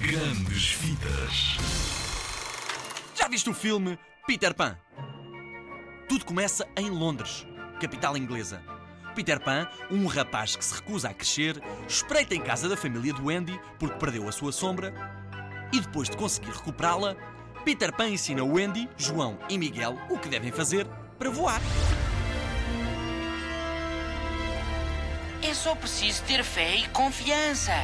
Grandes Vidas. Já viste o filme Peter Pan? Tudo começa em Londres, capital inglesa. Peter Pan, um rapaz que se recusa a crescer, espreita em casa da família do Andy porque perdeu a sua sombra e depois de conseguir recuperá-la, Peter Pan ensina o Andy, João e Miguel o que devem fazer para voar. É só preciso ter fé e confiança.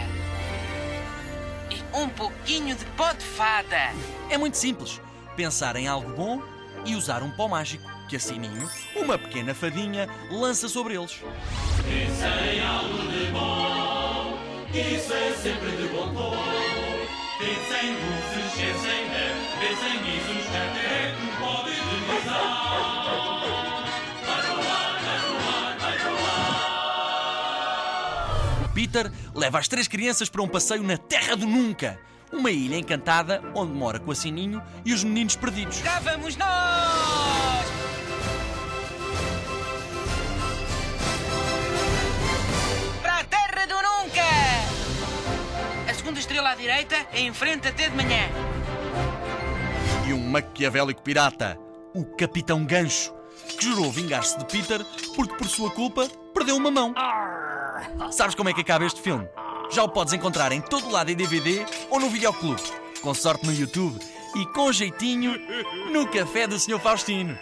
E um pouquinho de pó de fada. É muito simples. Pensar em algo bom e usar um pó mágico, que a Sininho, uma pequena fadinha, lança sobre eles. Pensem algo de bom, isso é sempre de bom tom. Pensem luzes, pensem neve, pensem guizos, até que pode Peter leva as três crianças para um passeio na Terra do Nunca, uma ilha encantada onde mora com a Sininho e os meninos perdidos. Cá vamos nós! Para a terra do nunca! A segunda estrela à direita é em frente até de manhã. E um maquiavélico pirata, o Capitão Gancho, que jurou vingar-se de Peter porque, por sua culpa, perdeu uma mão. Sabes como é que acaba este filme? Já o podes encontrar em todo lado em DVD ou no videoclube, com sorte no YouTube e com jeitinho no café do Sr. Faustino.